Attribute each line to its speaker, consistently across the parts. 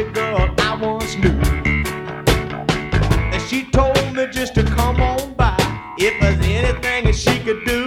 Speaker 1: crazy girl I once knew. And she told me just to come on by if there's anything that she could do.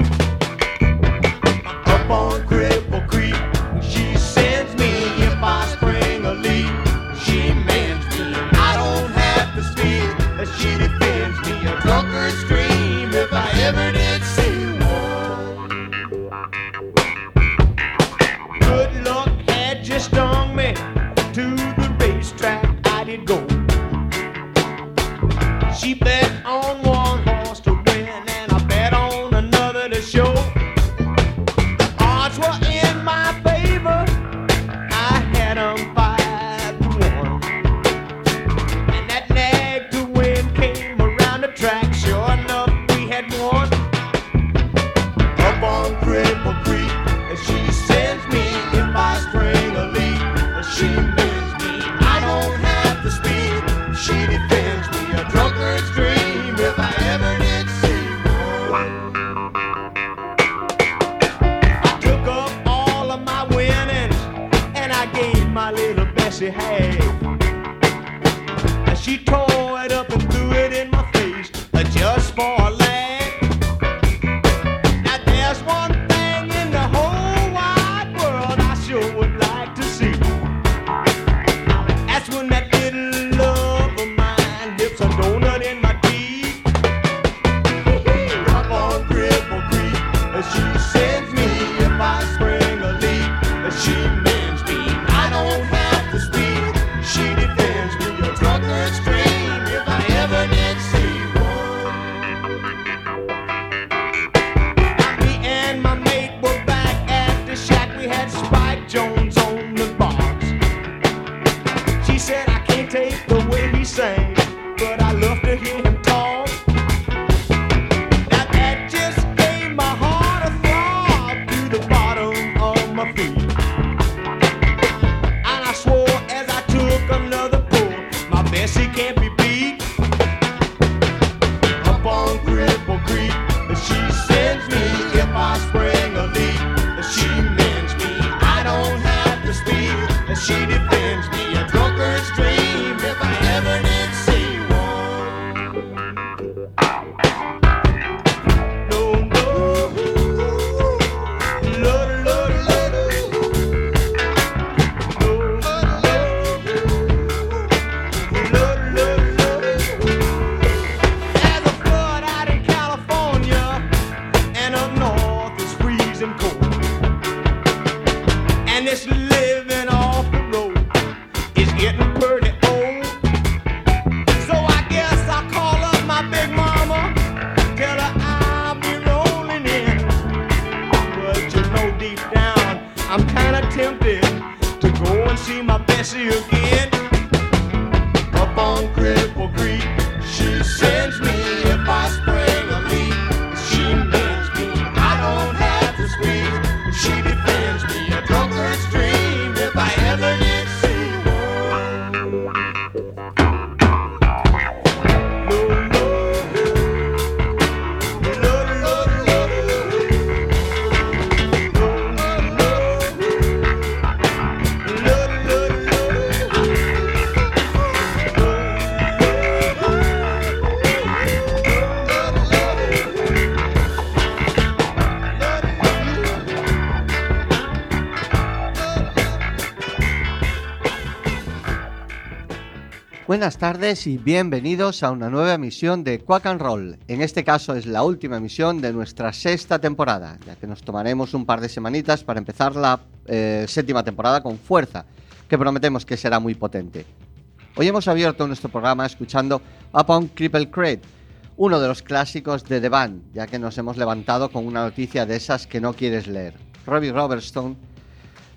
Speaker 2: Buenas tardes y bienvenidos a una nueva emisión de Quack and Roll. En este caso es la última emisión de nuestra sexta temporada, ya que nos tomaremos un par de semanitas para empezar la eh, séptima temporada con fuerza, que prometemos que será muy potente. Hoy hemos abierto nuestro programa escuchando Upon Cripple Crate, uno de los clásicos de The Band, ya que nos hemos levantado con una noticia de esas que no quieres leer. Robbie Robertson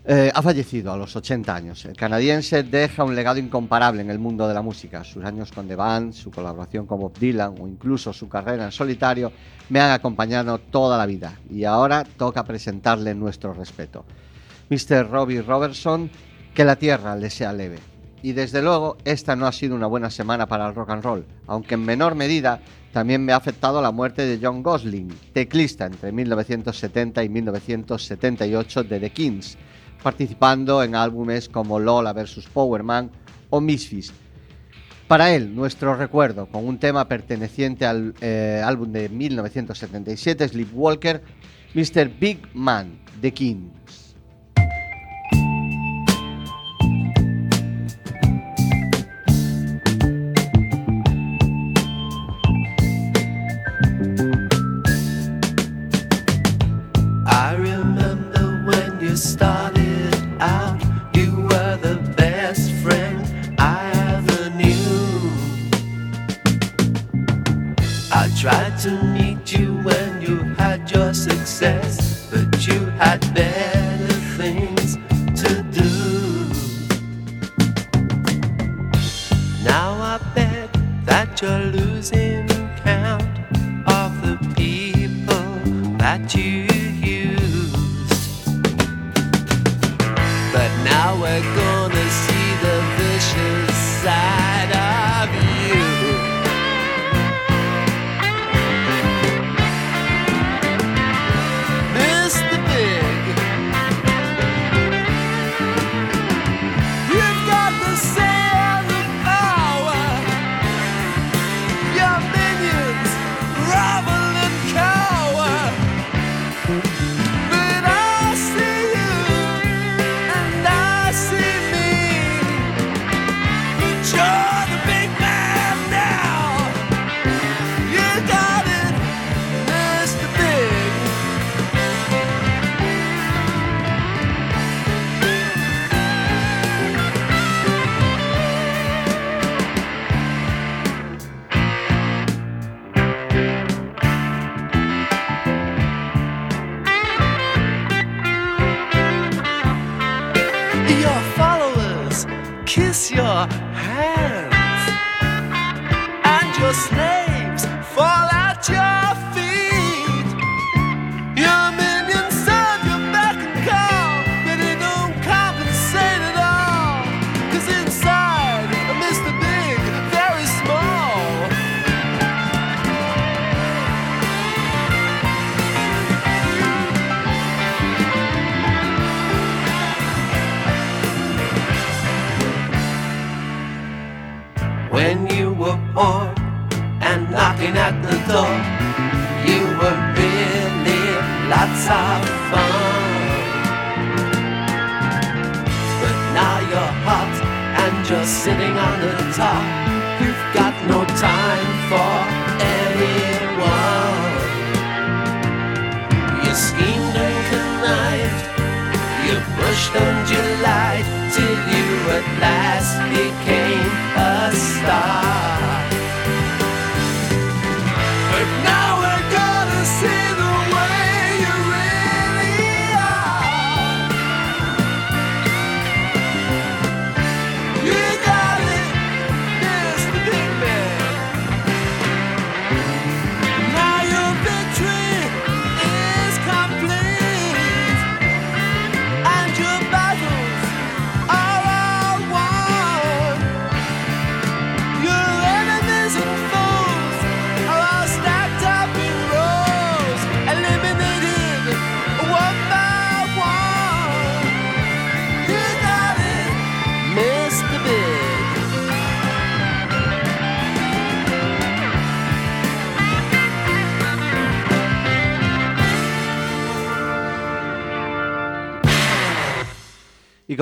Speaker 2: eh, ha fallecido a los 80 años. El canadiense deja un legado incomparable en el mundo de la música. Sus años con The Band, su colaboración con Bob Dylan o incluso su carrera en solitario me han acompañado toda la vida y ahora toca presentarle nuestro respeto. Mr. Robbie Robertson, que la tierra le sea leve. Y desde luego, esta no ha sido una buena semana para el rock and roll, aunque en menor medida también me ha afectado la muerte de John Gosling, teclista entre 1970 y 1978 de The Kings participando en álbumes como Lola vs. Powerman o Misfits. Para él, nuestro recuerdo, con un tema perteneciente al eh, álbum de 1977, Sleepwalker, Mr. Big Man, The Kings.
Speaker 3: Your success, but you had better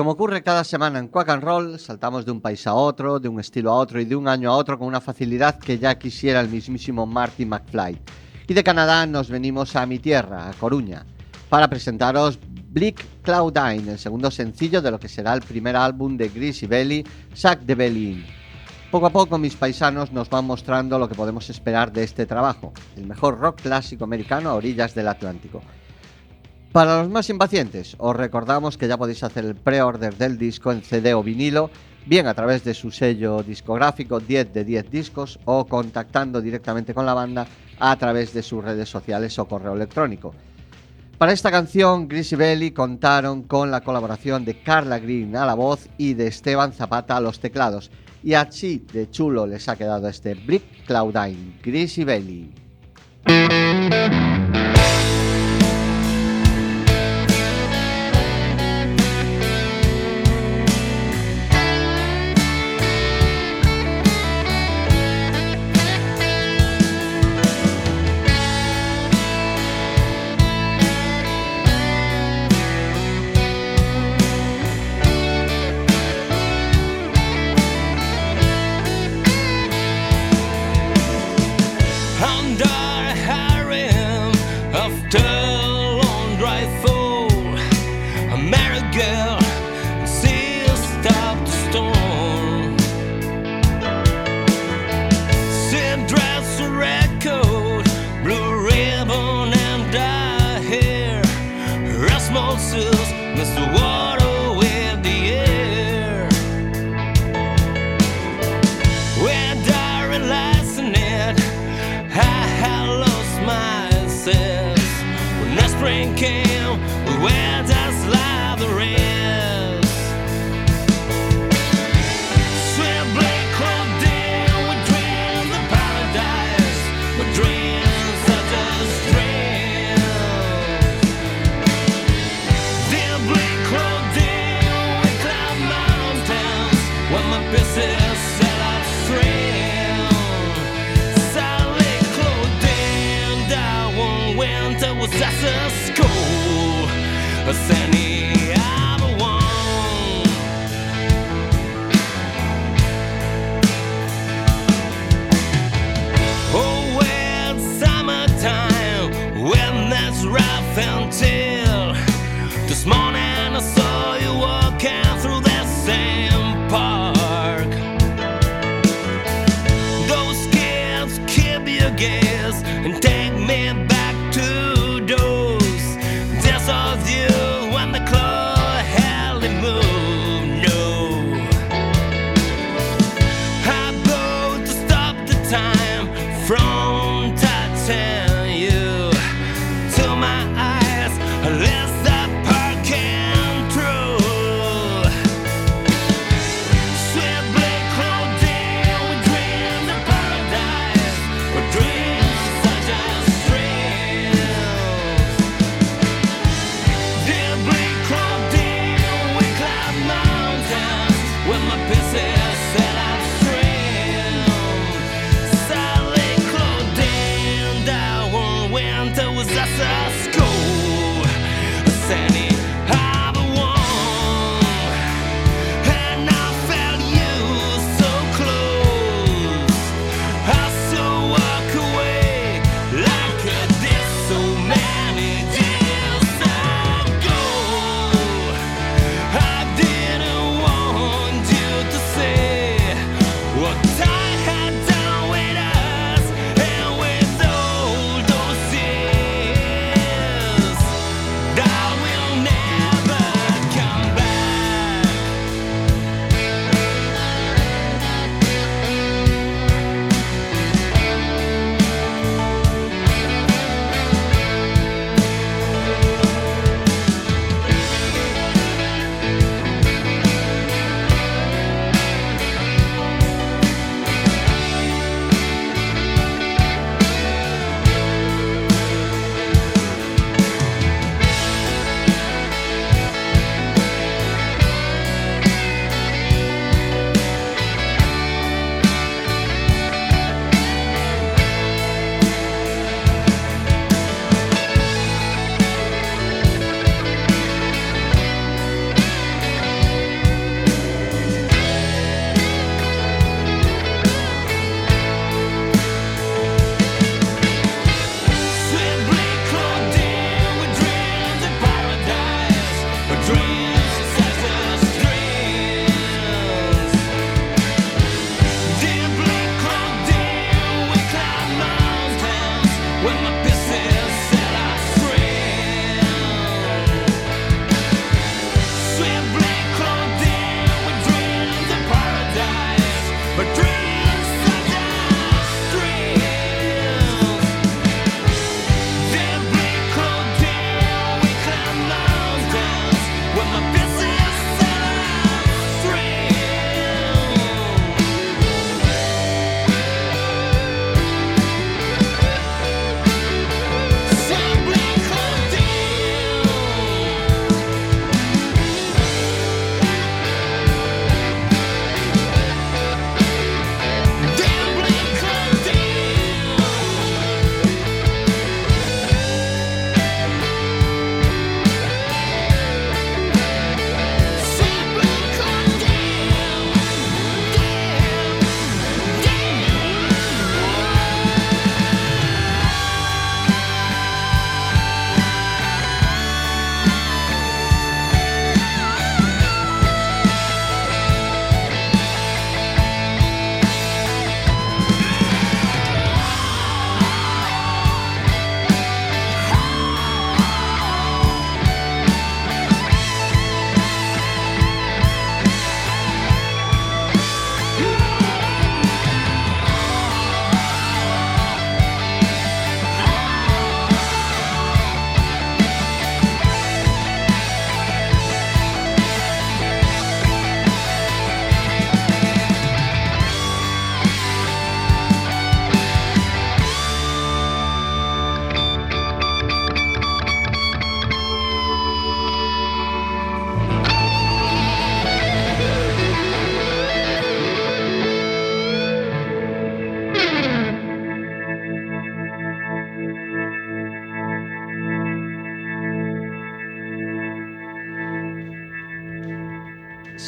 Speaker 4: como ocurre cada semana en Quack and Roll, saltamos de un país a otro, de un estilo a otro y de un año a otro con una facilidad que ya quisiera el mismísimo Marty McFly. Y de Canadá nos venimos a mi tierra, a Coruña, para presentaros Bleak Cloudine, el segundo sencillo de lo que será el primer álbum de Greasy Belly, Sack the Belly In. Poco a poco mis paisanos nos van mostrando lo que podemos esperar de este trabajo, el mejor rock clásico americano a orillas del Atlántico. Para los más impacientes, os recordamos que ya podéis hacer el pre-order del disco en CD o vinilo, bien a través de su sello discográfico 10 de 10 discos o contactando directamente con la banda a través de sus redes sociales o correo electrónico. Para esta canción, Greasy Belly contaron con la colaboración de Carla Green a la voz y de Esteban Zapata a los teclados. Y así de chulo les ha quedado este Brick Cloudine, Greasy Belly.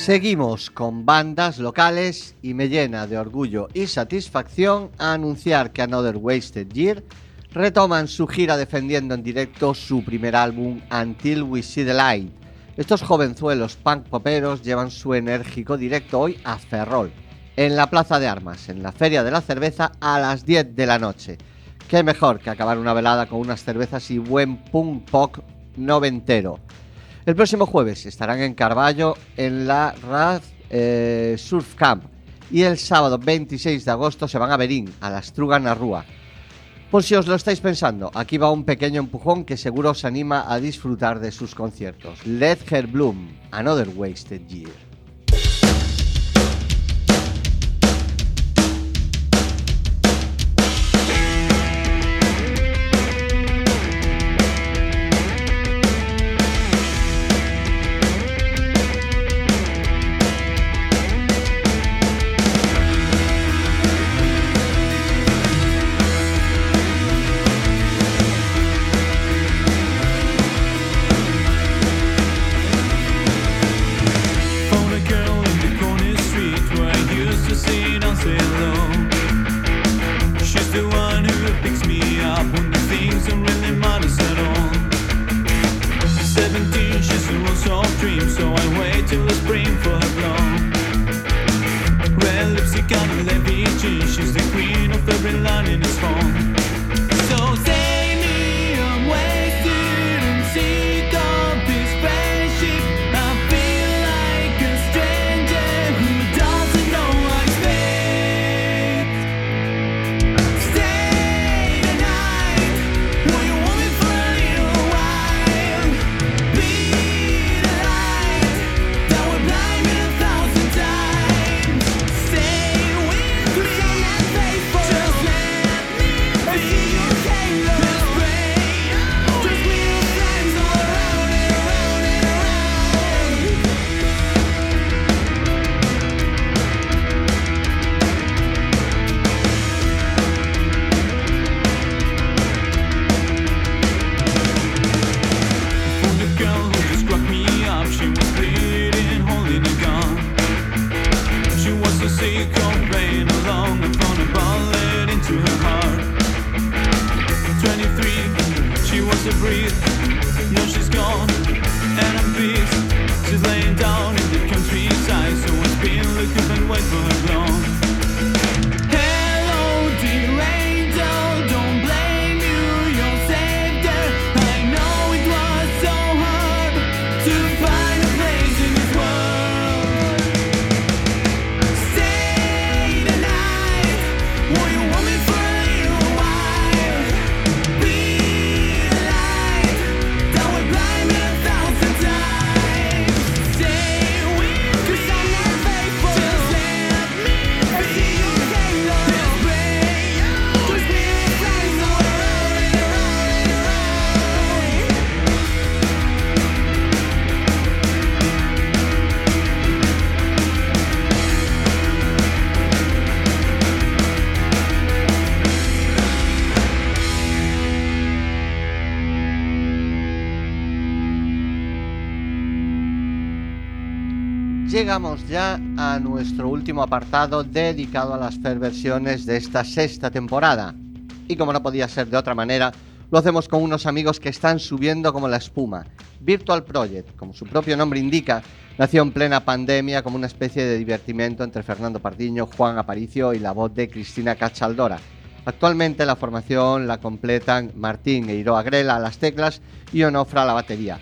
Speaker 5: Seguimos con bandas locales y me llena de orgullo y satisfacción anunciar que Another Wasted Year retoman su gira defendiendo en directo su primer álbum Until We See the Light. Estos jovenzuelos punk poperos llevan su enérgico directo hoy a Ferrol, en la Plaza de Armas, en la Feria de la Cerveza a las 10 de la noche. Qué mejor que acabar una velada con unas cervezas y buen punk pop noventero. El próximo jueves estarán en Carballo en la Raz eh, Surf Camp y el sábado 26 de agosto se van a Berín, a la Strugan Rúa. Por si os lo estáis pensando, aquí va un pequeño empujón que seguro os anima a disfrutar de sus conciertos. Let Her Bloom, Another Wasted Year.
Speaker 2: Llegamos ya a nuestro último apartado dedicado a las versiones de esta sexta temporada. Y como no podía ser de otra manera, lo hacemos con unos amigos que están subiendo como la espuma. Virtual Project, como su propio nombre indica, nació en plena pandemia como una especie de divertimento entre Fernando Pardiño, Juan Aparicio y la voz de Cristina Cachaldora. Actualmente la formación la completan Martín e Iroa Grela a las teclas y Onofra a la batería.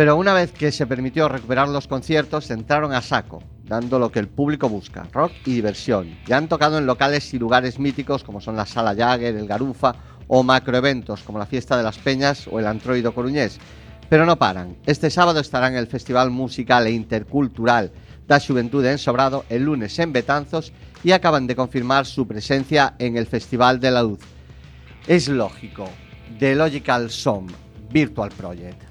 Speaker 2: Pero una vez que se permitió recuperar los conciertos, entraron a saco, dando lo que el público busca, rock y diversión. Ya han tocado en locales y lugares míticos como son la Sala Jagger, el Garufa o macroeventos como la Fiesta de las Peñas o el Antroido Coruñés. Pero no paran. Este sábado estarán en el Festival Musical e Intercultural da Xuventude en Sobrado, el lunes en Betanzos y acaban de confirmar su presencia en el Festival de la Luz. Es lógico. The Logical Song, Virtual Project.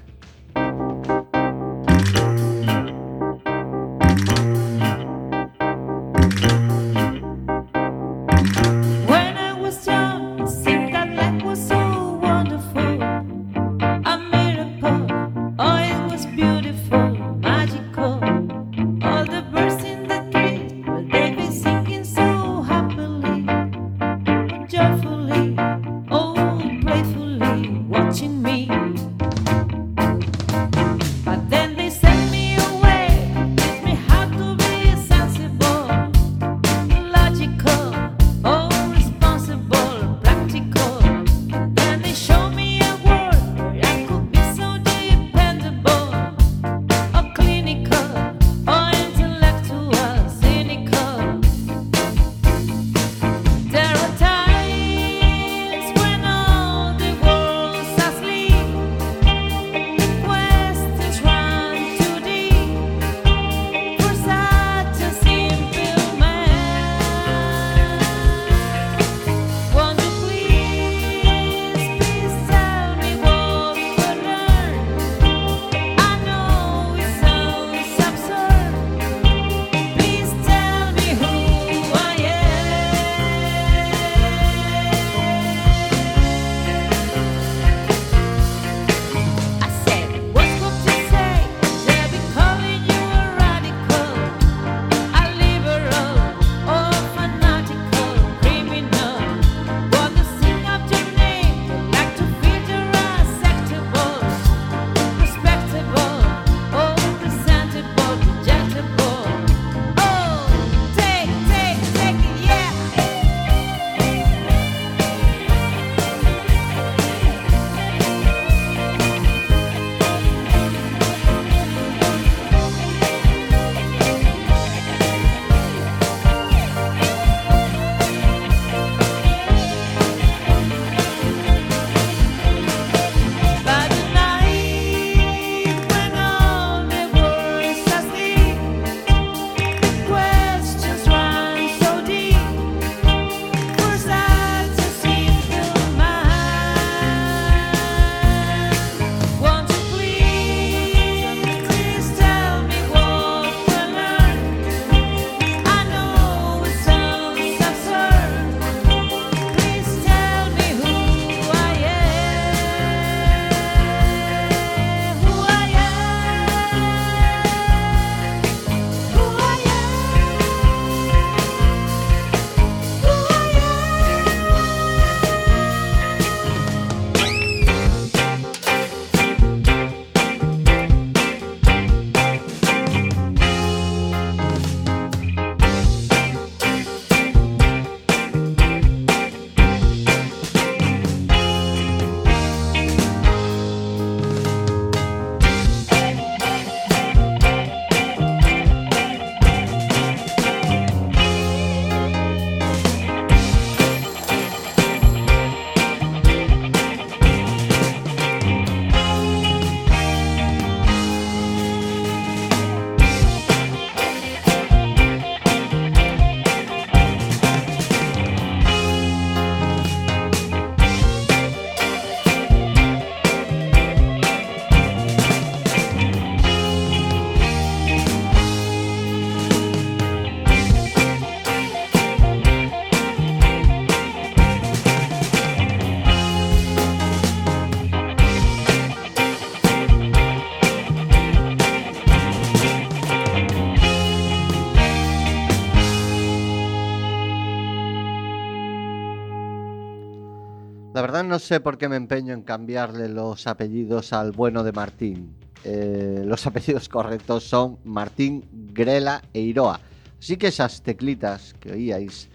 Speaker 2: La verdad no sé por qué me empeño en cambiarle los apellidos al bueno de Martín. Eh, los apellidos correctos son Martín, Grela e Iroa. Así que esas teclitas que oíais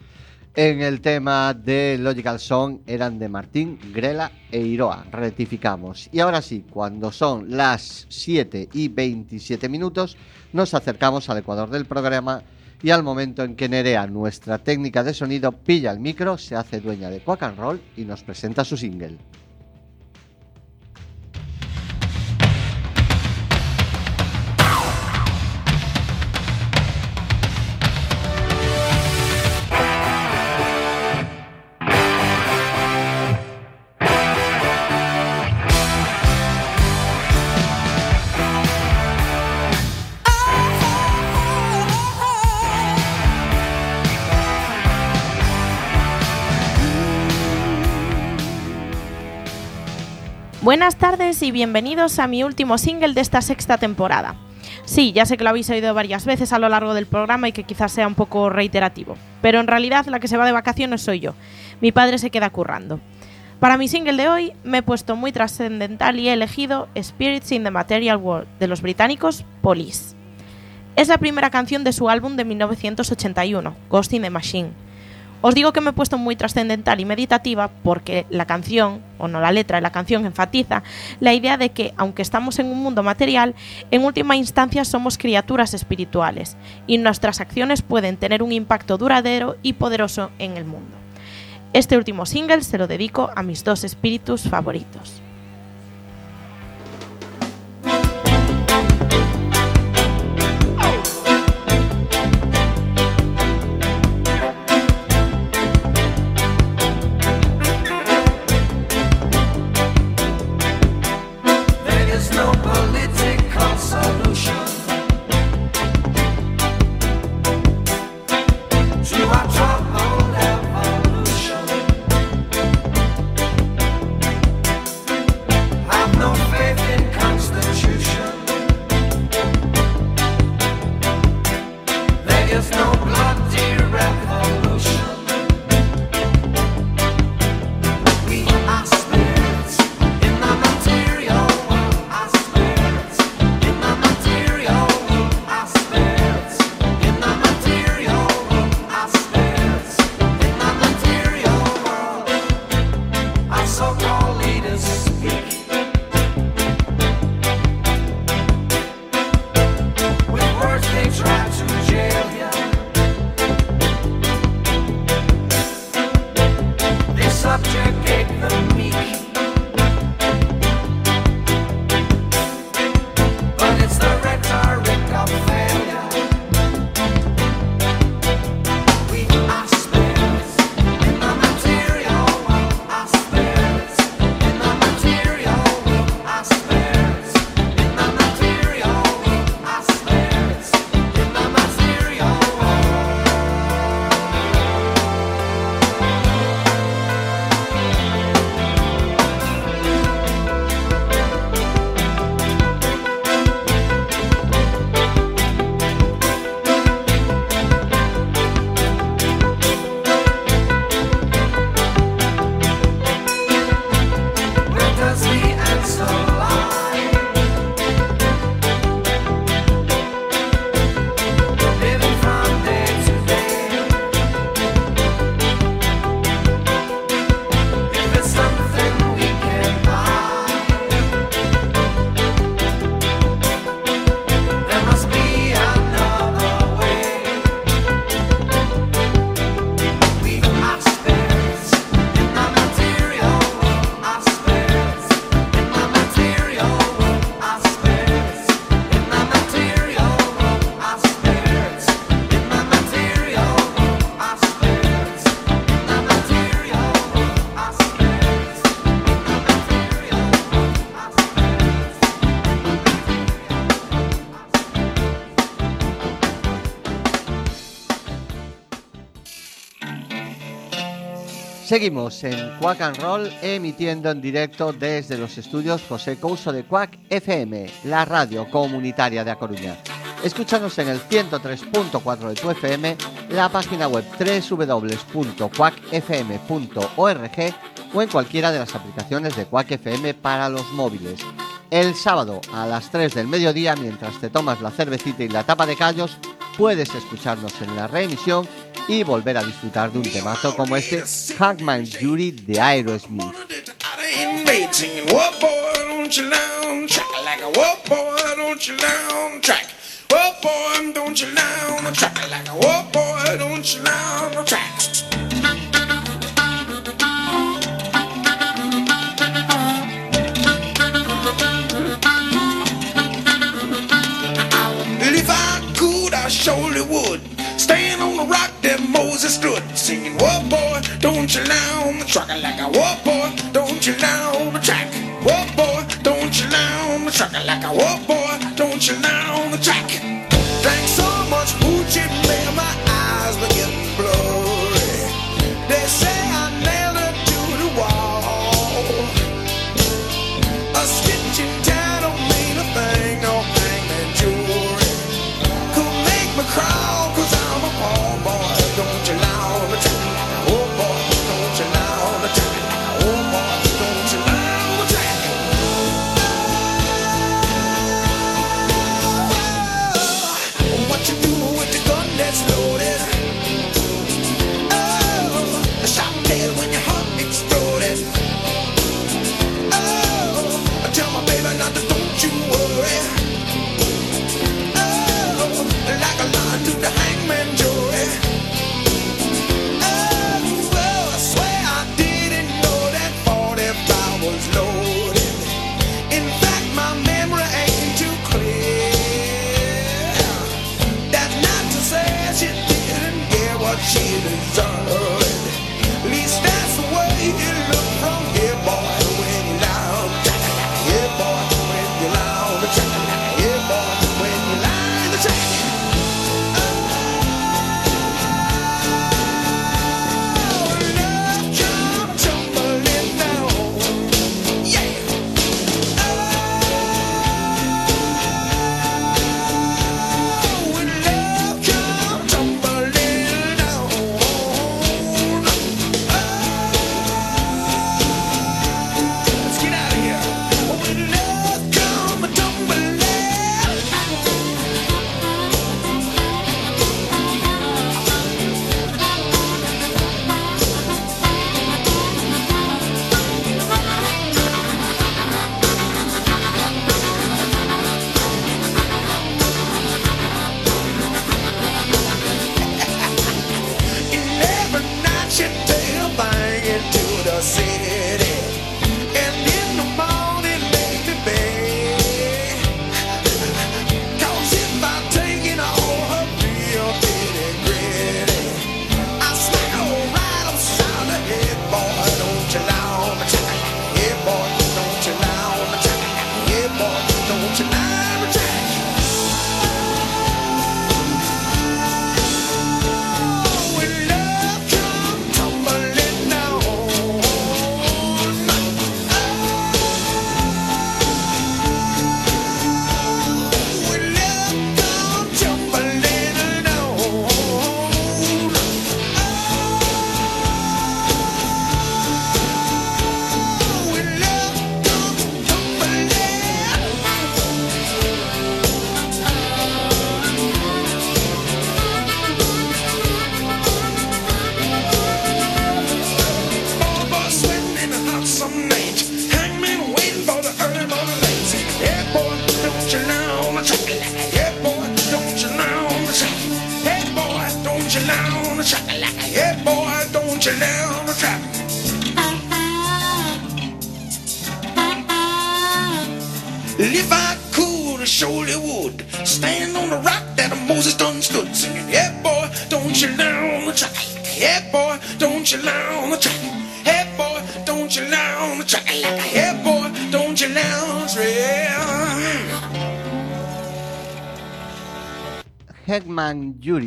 Speaker 2: en el tema de Logical Song eran de Martín, Grela e Iroa. Rectificamos. Y ahora sí, cuando son las 7 y 27 minutos, nos acercamos al ecuador del programa y al momento en que Nerea, nuestra técnica de sonido, pilla el micro, se hace dueña de Quack and Roll y nos presenta su single.
Speaker 6: Buenas tardes y bienvenidos a mi último single de esta sexta temporada. Sí, ya sé que lo habéis oído varias veces a lo largo del programa y que quizás sea un poco reiterativo, pero en realidad la que se va de vacaciones soy yo. Mi padre se queda currando. Para mi single de hoy me he puesto muy trascendental y he elegido Spirits in the Material World de los británicos Police. Es la primera canción de su álbum de 1981, Ghost in the Machine. Os digo que me he puesto muy trascendental y meditativa porque la canción, o no la letra de la canción, enfatiza la idea de que, aunque estamos en un mundo material, en última instancia somos criaturas espirituales y nuestras acciones pueden tener un impacto duradero y poderoso en el mundo. Este último single se lo dedico a mis dos espíritus favoritos.
Speaker 2: Seguimos en Quack and Roll emitiendo en directo desde los estudios José Couso de Quack FM, la radio comunitaria de A Coruña. Escúchanos en el 103.4 de tu FM, la página web www.quackfm.org o en cualquiera de las aplicaciones de Quack FM para los móviles. El sábado a las 3 del mediodía, mientras te tomas la cervecita y la tapa de callos, puedes escucharnos en la reemisión y volver a disfrutar de un temazo como este Hackman Jury de Aerosmith.
Speaker 7: A. stood singing, Whoa boy, don't you lie on the track like a whoa boy, don't you lie on the track. Whoa boy, don't you lie on the track like a whoa boy, don't you lie on the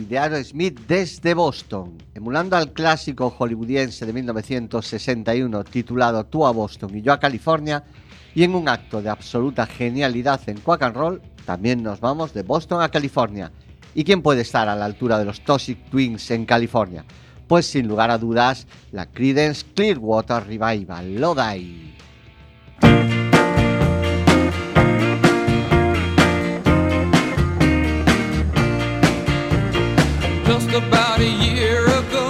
Speaker 2: de Aerosmith desde Boston, emulando al clásico hollywoodiense de 1961 titulado Tú a Boston y yo a California, y en un acto de absoluta genialidad en Quack and Roll, también nos vamos de Boston a California. ¿Y quién puede estar a la altura de los Toxic Twins en California? Pues sin lugar a dudas, la Creedence Clearwater Revival, Lodi.
Speaker 8: Just about a year ago,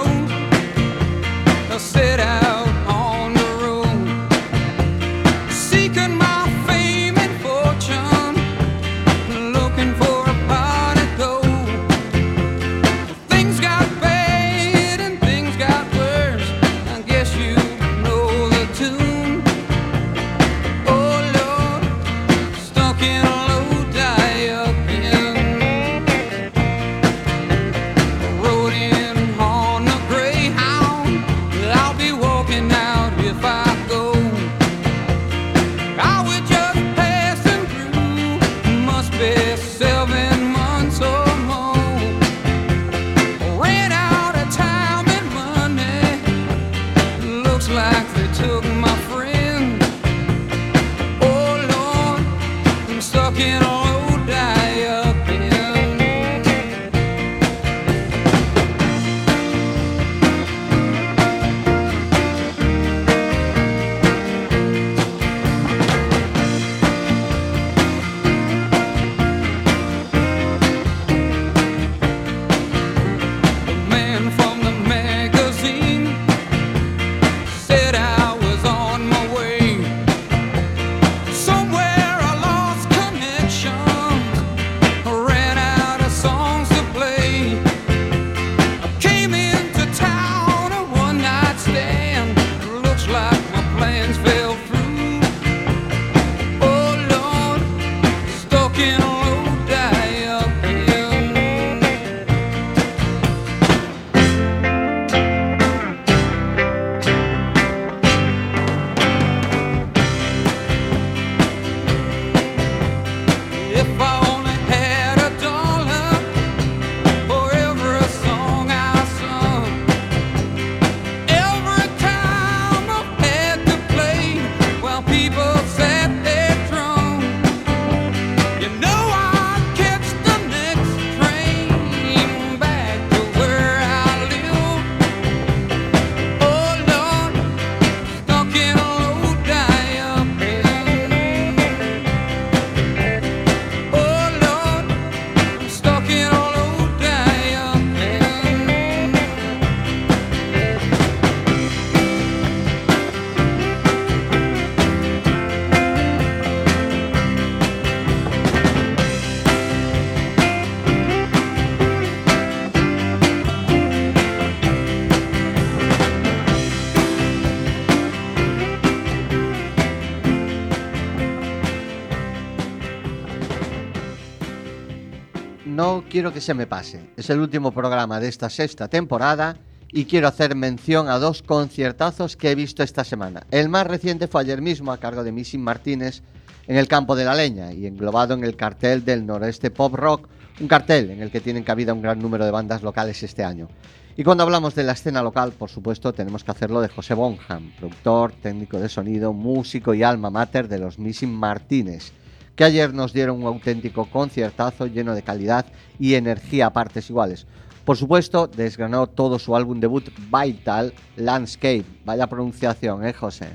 Speaker 2: quiero que se me pase. Es el último programa de esta sexta temporada y quiero hacer mención a dos conciertazos que he visto esta semana. El más reciente fue ayer mismo a cargo de Missy Martínez en el Campo de la Leña y englobado en el cartel del Noreste Pop Rock, un cartel en el que tienen cabida un gran número de bandas locales este año. Y cuando hablamos de la escena local, por supuesto, tenemos que hacerlo de José Bonham, productor, técnico de sonido, músico y alma mater de los Missing Martínez, que ayer nos dieron un auténtico conciertazo lleno de calidad y energía a partes iguales. Por supuesto, desgranó todo su álbum debut Vital Landscape. Vaya pronunciación, ¿eh, José?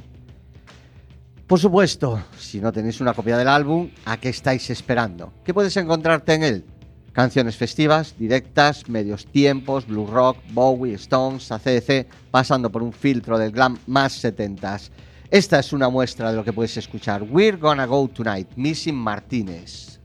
Speaker 2: Por supuesto, si no tenéis una copia del álbum, ¿a qué estáis esperando? ¿Qué puedes encontrarte en él? Canciones festivas, directas, medios tiempos, blues rock, Bowie, Stones, ACDC, pasando por un filtro del glam más setentas. Esta es una muestra de lo que puedes escuchar. We're Gonna Go Tonight, Missing Martínez.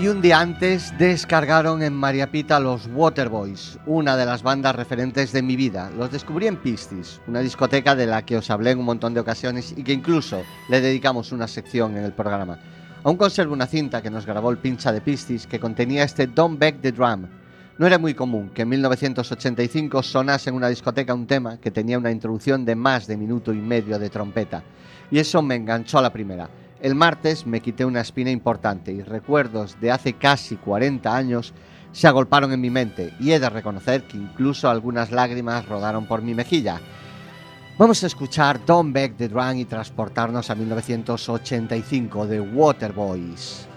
Speaker 9: Y un día antes descargaron en María Pita los Waterboys, una de las bandas referentes de mi vida. Los descubrí en Pistis, una discoteca de la que os hablé en un montón de ocasiones y que incluso le dedicamos una sección en el programa. Aún conservo una cinta que nos grabó el pincha de Pistis que contenía este Don't Back the Drum. No era muy común que en 1985 sonase en una discoteca un tema que tenía una introducción de más de minuto y medio de trompeta. Y eso me enganchó a la primera. El martes me quité una espina importante y recuerdos de hace casi 40 años se agolparon en mi mente y he de reconocer que incluso algunas lágrimas rodaron por mi mejilla. Vamos a escuchar Don't Back the Drum y transportarnos a 1985 de Waterboys.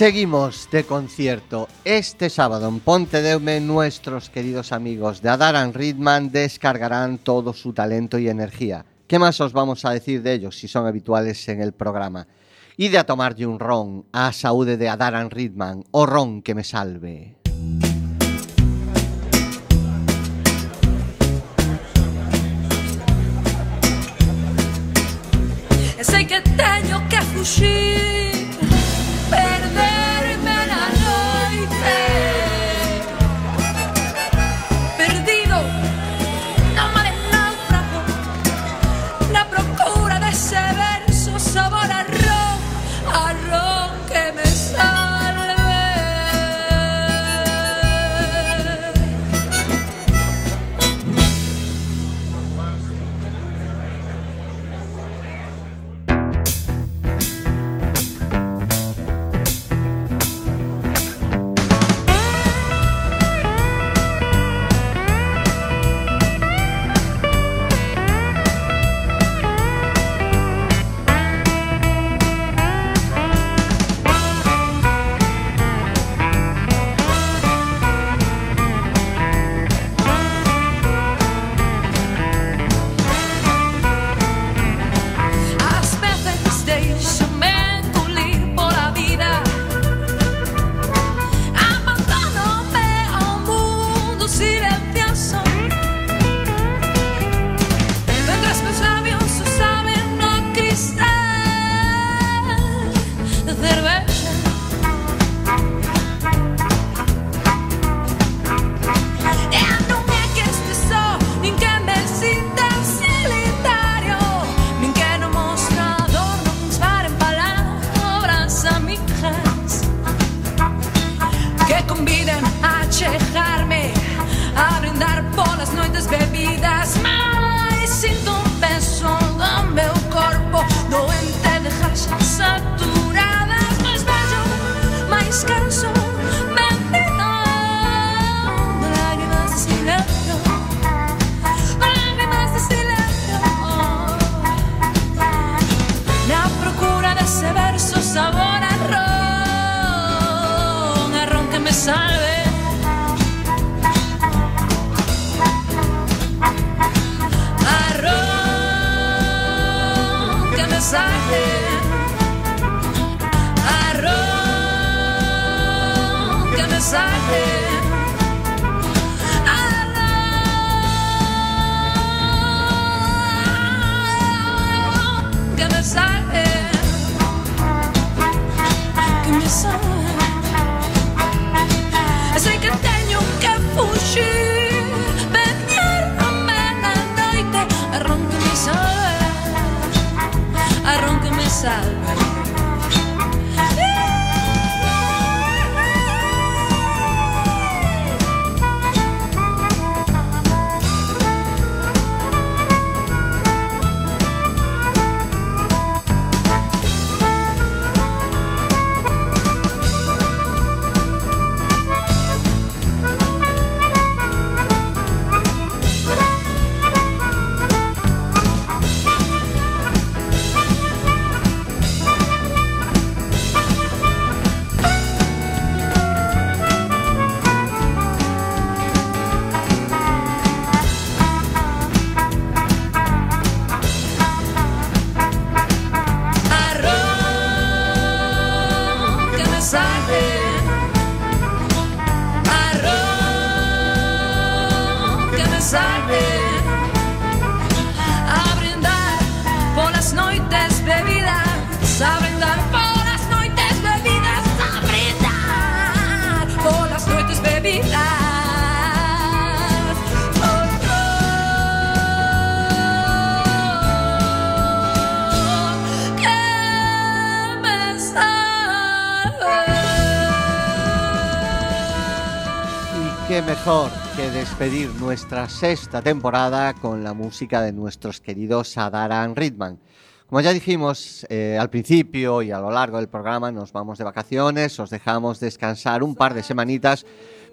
Speaker 2: Seguimos de concierto. Este sábado en Ponte nuestros queridos amigos de Adaran Ritman descargarán todo su talento y energía. ¿Qué más os vamos a decir de ellos si son habituales en el programa? Y a tomarlle un ron a saúde de Adaran Ritman, o ron que me salve.
Speaker 9: Ron noites bebidas A brindar polas noites bebidas A brindar polas noites bebidas
Speaker 2: qué mejor que despedir nuestra sexta temporada con la música de nuestros queridos Adaran Ritman. Como ya dijimos eh, al principio y a lo largo del programa, nos vamos de vacaciones, os dejamos descansar un par de semanitas,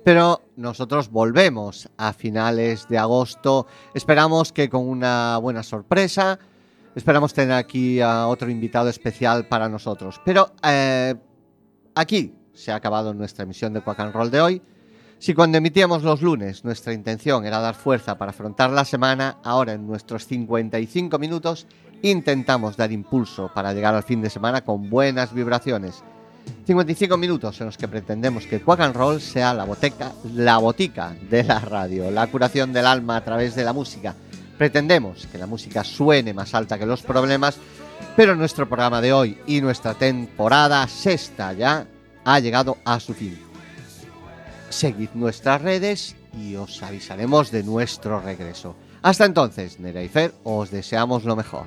Speaker 2: pero nosotros volvemos a finales de agosto. Esperamos que con una buena sorpresa. Esperamos tener aquí a otro invitado especial para nosotros. Pero eh, Aquí se ha acabado nuestra emisión de Quack and Roll de hoy. Si cuando emitíamos los lunes nuestra intención era dar fuerza para afrontar la semana, ahora en nuestros 55 minutos intentamos dar impulso para llegar al fin de semana con buenas vibraciones. 55 minutos en los que pretendemos que Quack and Roll sea la, boteca, la botica de la radio, la curación del alma a través de la música. Pretendemos que la música suene más alta que los problemas, pero nuestro programa de hoy y nuestra temporada sexta ya ha llegado a su fin. Seguid nuestras redes y os avisaremos de nuestro regreso. Hasta entonces, Nera y Fer, os deseamos lo mejor.